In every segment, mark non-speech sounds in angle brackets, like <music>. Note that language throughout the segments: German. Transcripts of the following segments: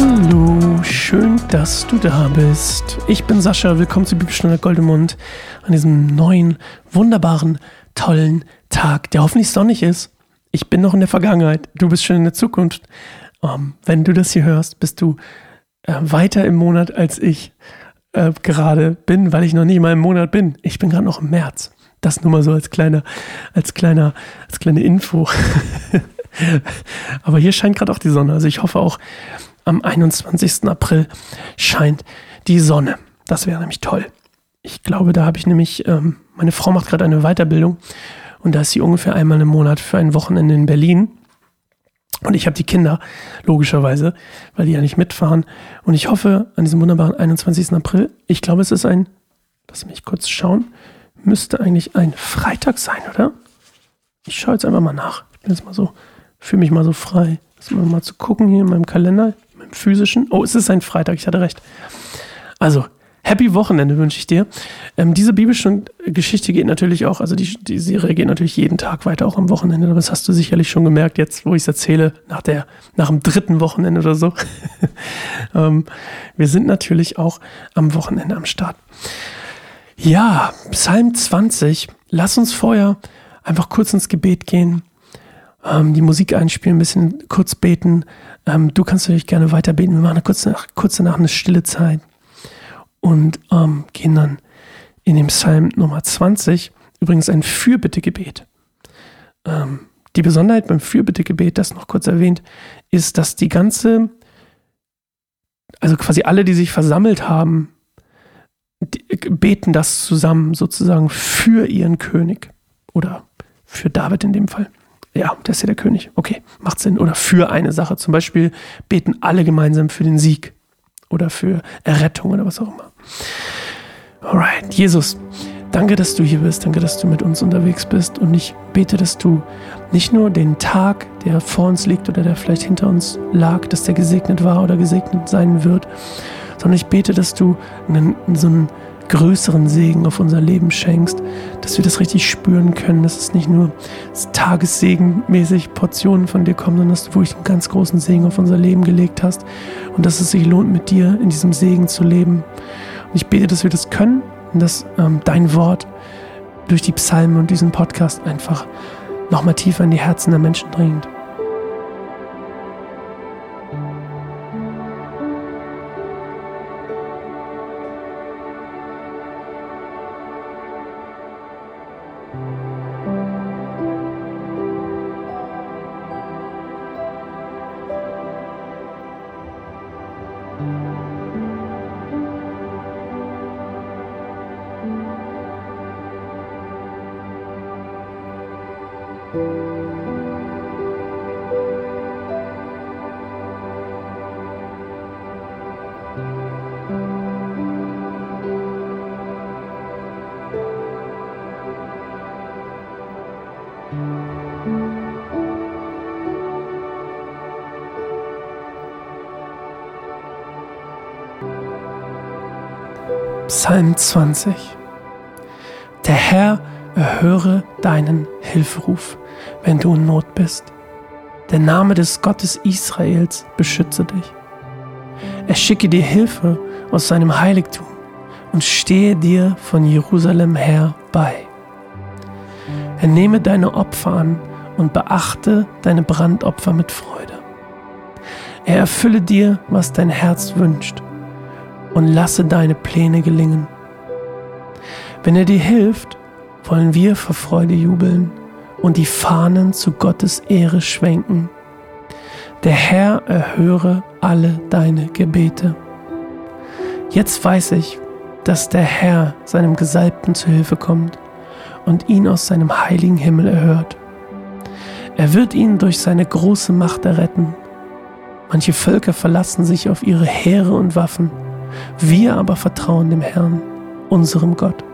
Hallo, schön, dass du da bist. Ich bin Sascha, willkommen zu Bibelstunde Goldemund an diesem neuen, wunderbaren, tollen Tag, der hoffentlich sonnig ist. Ich bin noch in der Vergangenheit, du bist schon in der Zukunft. Um, ähm, wenn du das hier hörst, bist du äh, weiter im Monat als ich äh, gerade bin, weil ich noch nicht mal im Monat bin. Ich bin gerade noch im März. Das nur mal so als kleiner, als kleiner, als kleine Info. <laughs> Aber hier scheint gerade auch die Sonne. Also ich hoffe auch, am 21. April scheint die Sonne. Das wäre nämlich toll. Ich glaube, da habe ich nämlich, ähm, meine Frau macht gerade eine Weiterbildung und da ist sie ungefähr einmal im Monat für ein Wochenende in Berlin. Und ich habe die Kinder, logischerweise, weil die ja nicht mitfahren. Und ich hoffe, an diesem wunderbaren 21. April, ich glaube, es ist ein, lass mich kurz schauen, müsste eigentlich ein Freitag sein, oder? Ich schaue jetzt einfach mal nach. Ich bin jetzt mal so, fühle mich mal so frei. Das mal zu gucken hier in meinem Kalender physischen. Oh, es ist ein Freitag, ich hatte recht. Also, happy Wochenende wünsche ich dir. Ähm, diese Bibelgeschichte geht natürlich auch, also die, die Serie geht natürlich jeden Tag weiter, auch am Wochenende. Das hast du sicherlich schon gemerkt, jetzt, wo ich es erzähle, nach, der, nach dem dritten Wochenende oder so. <laughs> ähm, wir sind natürlich auch am Wochenende am Start. Ja, Psalm 20. Lass uns vorher einfach kurz ins Gebet gehen, ähm, die Musik einspielen, ein bisschen kurz beten ähm, du kannst natürlich gerne weiter beten. Wir machen eine kurze, kurze nach eine stille Zeit und ähm, gehen dann in den Psalm Nummer 20. Übrigens ein Fürbittegebet. Ähm, die Besonderheit beim Fürbittegebet, das noch kurz erwähnt, ist, dass die ganze, also quasi alle, die sich versammelt haben, die, beten das zusammen sozusagen für ihren König oder für David in dem Fall. Ja, der ist ja der König. Okay, macht Sinn. Oder für eine Sache. Zum Beispiel beten alle gemeinsam für den Sieg oder für Errettung oder was auch immer. Alright, Jesus, danke, dass du hier bist. Danke, dass du mit uns unterwegs bist. Und ich bete, dass du nicht nur den Tag, der vor uns liegt oder der vielleicht hinter uns lag, dass der gesegnet war oder gesegnet sein wird, sondern ich bete, dass du einen, so einen größeren Segen auf unser Leben schenkst, dass wir das richtig spüren können, dass es nicht nur tagessegenmäßig Portionen von dir kommen, sondern dass du wirklich einen ganz großen Segen auf unser Leben gelegt hast und dass es sich lohnt, mit dir in diesem Segen zu leben. Und ich bete, dass wir das können und dass ähm, dein Wort durch die Psalmen und diesen Podcast einfach nochmal tiefer in die Herzen der Menschen dringt. Psalm 20. Der Herr erhöre deinen Hilferuf, wenn du in Not bist. Der Name des Gottes Israels beschütze dich. Er schicke dir Hilfe aus seinem Heiligtum und stehe dir von Jerusalem her bei. Er nehme deine Opfer an und beachte deine Brandopfer mit Freude. Er erfülle dir, was dein Herz wünscht und lasse deine Pläne gelingen. Wenn er dir hilft, wollen wir vor Freude jubeln und die Fahnen zu Gottes Ehre schwenken. Der Herr erhöre alle deine Gebete. Jetzt weiß ich, dass der Herr seinem Gesalbten zu Hilfe kommt und ihn aus seinem heiligen Himmel erhört. Er wird ihn durch seine große Macht erretten. Manche Völker verlassen sich auf ihre Heere und Waffen wir aber vertrauen dem Herrn, unserem Gott.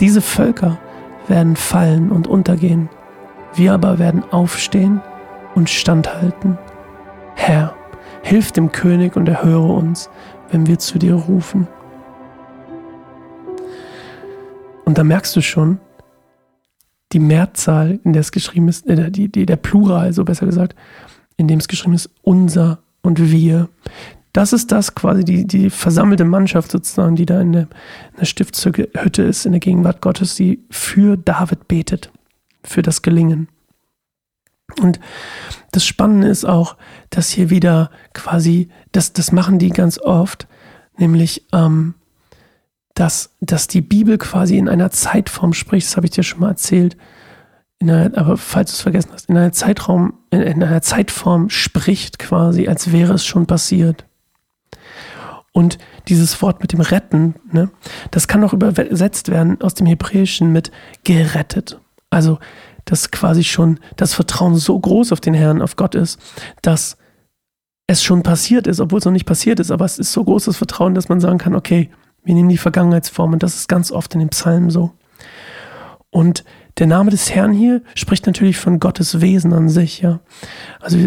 Diese Völker werden fallen und untergehen, wir aber werden aufstehen und standhalten. Herr, hilf dem König und erhöre uns, wenn wir zu dir rufen. Und da merkst du schon, die Mehrzahl, in der es geschrieben ist, äh, die, die, der Plural, so besser gesagt, in dem es geschrieben ist, unser und wir. Das ist das quasi, die, die versammelte Mannschaft sozusagen, die da in der, in der Stiftshütte ist, in der Gegenwart Gottes, die für David betet, für das Gelingen. Und das Spannende ist auch, dass hier wieder quasi, das, das machen die ganz oft, nämlich, ähm, dass, dass die Bibel quasi in einer Zeitform spricht, das habe ich dir schon mal erzählt, einer, aber falls du es vergessen hast, in einer Zeitraum, in, in einer Zeitform spricht quasi, als wäre es schon passiert. Und dieses Wort mit dem Retten, ne, das kann auch übersetzt werden aus dem Hebräischen mit gerettet. Also, dass quasi schon das Vertrauen so groß auf den Herrn, auf Gott ist, dass es schon passiert ist, obwohl es noch nicht passiert ist, aber es ist so großes Vertrauen, dass man sagen kann, okay, wir nehmen die Vergangenheitsform und das ist ganz oft in den Psalmen so. Und der Name des Herrn hier spricht natürlich von Gottes Wesen an sich, ja. Also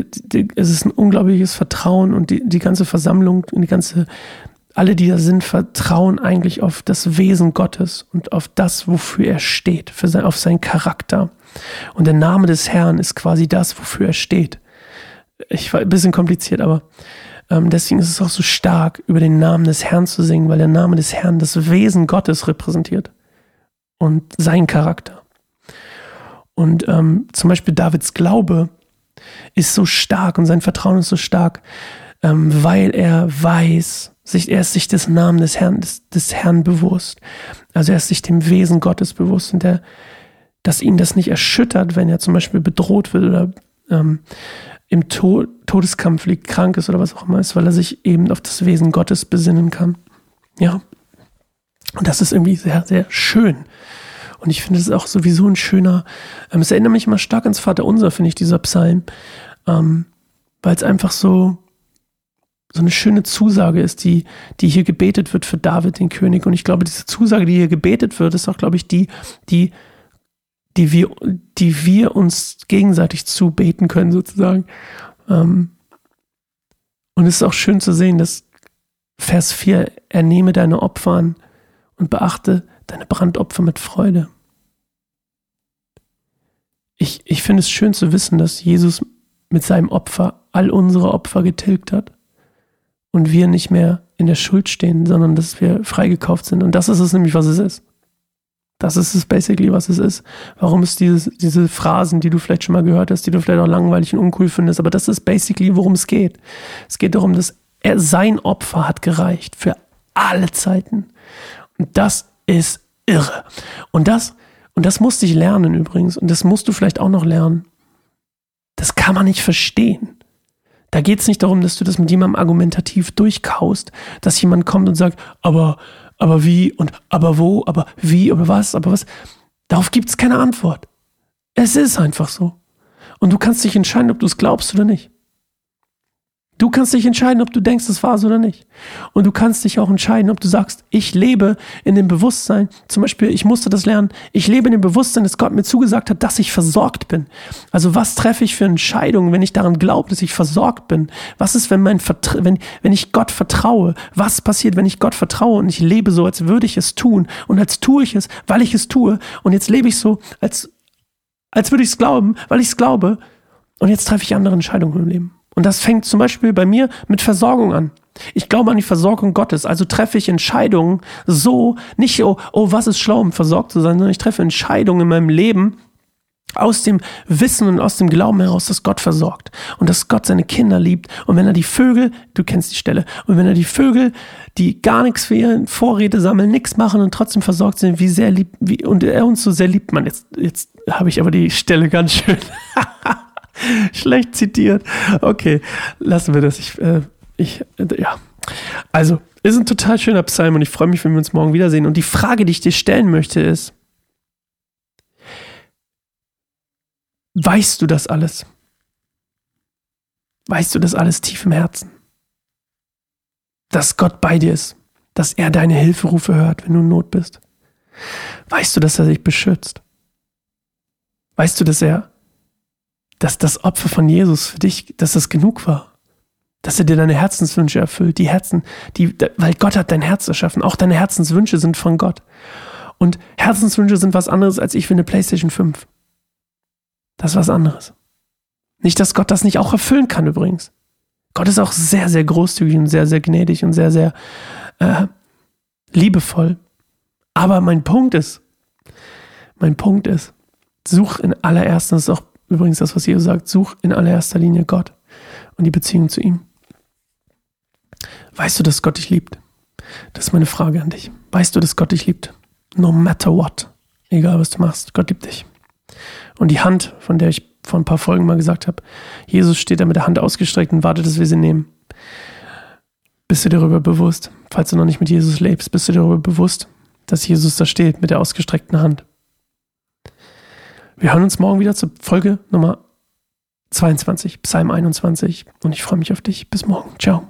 es ist ein unglaubliches Vertrauen und die, die ganze Versammlung und die ganze, alle, die da sind, vertrauen eigentlich auf das Wesen Gottes und auf das, wofür er steht, für sein, auf seinen Charakter. Und der Name des Herrn ist quasi das, wofür er steht. Ich war ein bisschen kompliziert, aber ähm, deswegen ist es auch so stark, über den Namen des Herrn zu singen, weil der Name des Herrn das Wesen Gottes repräsentiert und sein Charakter. Und ähm, zum Beispiel Davids Glaube ist so stark und sein Vertrauen ist so stark, ähm, weil er weiß, sich, er ist sich des Namen des Herrn, des, des Herrn bewusst. Also er ist sich dem Wesen Gottes bewusst und der, dass ihn das nicht erschüttert, wenn er zum Beispiel bedroht wird oder ähm, im Tod, Todeskampf liegt, krank ist oder was auch immer ist, weil er sich eben auf das Wesen Gottes besinnen kann. Ja. Und das ist irgendwie sehr, sehr schön. Und ich finde es auch sowieso ein schöner, ähm, es erinnert mich immer stark ans Vaterunser, finde ich, dieser Psalm, ähm, weil es einfach so, so eine schöne Zusage ist, die, die hier gebetet wird für David, den König. Und ich glaube, diese Zusage, die hier gebetet wird, ist auch, glaube ich, die, die, die wir, die wir uns gegenseitig zubeten können, sozusagen. Ähm, und es ist auch schön zu sehen, dass Vers 4, er nehme deine Opfer an und beachte deine Brandopfer mit Freude. Ich, ich finde es schön zu wissen, dass Jesus mit seinem Opfer all unsere Opfer getilgt hat und wir nicht mehr in der Schuld stehen, sondern dass wir freigekauft sind. Und das ist es nämlich, was es ist. Das ist es basically, was es ist. Warum ist dieses, diese Phrasen, die du vielleicht schon mal gehört hast, die du vielleicht auch langweilig und uncool findest, aber das ist basically, worum es geht. Es geht darum, dass er sein Opfer hat gereicht für alle Zeiten. Und das ist irre. Und das, und das musste ich lernen übrigens, und das musst du vielleicht auch noch lernen. Das kann man nicht verstehen. Da geht es nicht darum, dass du das mit jemandem argumentativ durchkaust, dass jemand kommt und sagt, aber, aber wie und aber wo, aber wie, aber was, aber was. Darauf gibt es keine Antwort. Es ist einfach so. Und du kannst dich entscheiden, ob du es glaubst oder nicht. Du kannst dich entscheiden, ob du denkst, es war so oder nicht. Und du kannst dich auch entscheiden, ob du sagst, ich lebe in dem Bewusstsein, zum Beispiel, ich musste das lernen, ich lebe in dem Bewusstsein, dass Gott mir zugesagt hat, dass ich versorgt bin. Also was treffe ich für Entscheidungen, wenn ich daran glaube, dass ich versorgt bin? Was ist, wenn, mein wenn, wenn ich Gott vertraue? Was passiert, wenn ich Gott vertraue und ich lebe so, als würde ich es tun? Und als tue ich es, weil ich es tue. Und jetzt lebe ich so, als, als würde ich es glauben, weil ich es glaube. Und jetzt treffe ich andere Entscheidungen im Leben. Und das fängt zum Beispiel bei mir mit Versorgung an. Ich glaube an die Versorgung Gottes, also treffe ich Entscheidungen so, nicht, oh, oh, was ist schlau, um versorgt zu sein, sondern ich treffe Entscheidungen in meinem Leben aus dem Wissen und aus dem Glauben heraus, dass Gott versorgt und dass Gott seine Kinder liebt. Und wenn er die Vögel, du kennst die Stelle, und wenn er die Vögel, die gar nichts für ihre Vorräte sammeln, nichts machen und trotzdem versorgt sind, wie sehr liebt, wie, und er uns so sehr liebt man. Jetzt, jetzt habe ich aber die Stelle ganz schön. <laughs> <laughs> Schlecht zitiert. Okay, lassen wir das. Ich, äh, ich, äh, ja. Also, ist ein total schöner Psalm und ich freue mich, wenn wir uns morgen wiedersehen. Und die Frage, die ich dir stellen möchte, ist: Weißt du das alles? Weißt du das alles tief im Herzen? Dass Gott bei dir ist, dass er deine Hilferufe hört, wenn du in Not bist? Weißt du, dass er dich beschützt? Weißt du, dass er dass das Opfer von Jesus für dich, dass das genug war. Dass er dir deine Herzenswünsche erfüllt. Die Herzen, die, weil Gott hat dein Herz erschaffen. Auch deine Herzenswünsche sind von Gott. Und Herzenswünsche sind was anderes als ich will eine PlayStation 5. Das ist was anderes. Nicht, dass Gott das nicht auch erfüllen kann übrigens. Gott ist auch sehr, sehr großzügig und sehr, sehr gnädig und sehr, sehr äh, liebevoll. Aber mein Punkt ist, mein Punkt ist, such in ist auch übrigens das, was Jesus sagt, such in allererster Linie Gott und die Beziehung zu ihm. Weißt du, dass Gott dich liebt? Das ist meine Frage an dich. Weißt du, dass Gott dich liebt? No matter what. Egal, was du machst. Gott liebt dich. Und die Hand, von der ich vor ein paar Folgen mal gesagt habe, Jesus steht da mit der Hand ausgestreckt und wartet, dass wir sie nehmen. Bist du darüber bewusst, falls du noch nicht mit Jesus lebst, bist du darüber bewusst, dass Jesus da steht mit der ausgestreckten Hand? Wir hören uns morgen wieder zur Folge Nummer 22, Psalm 21 und ich freue mich auf dich. Bis morgen. Ciao.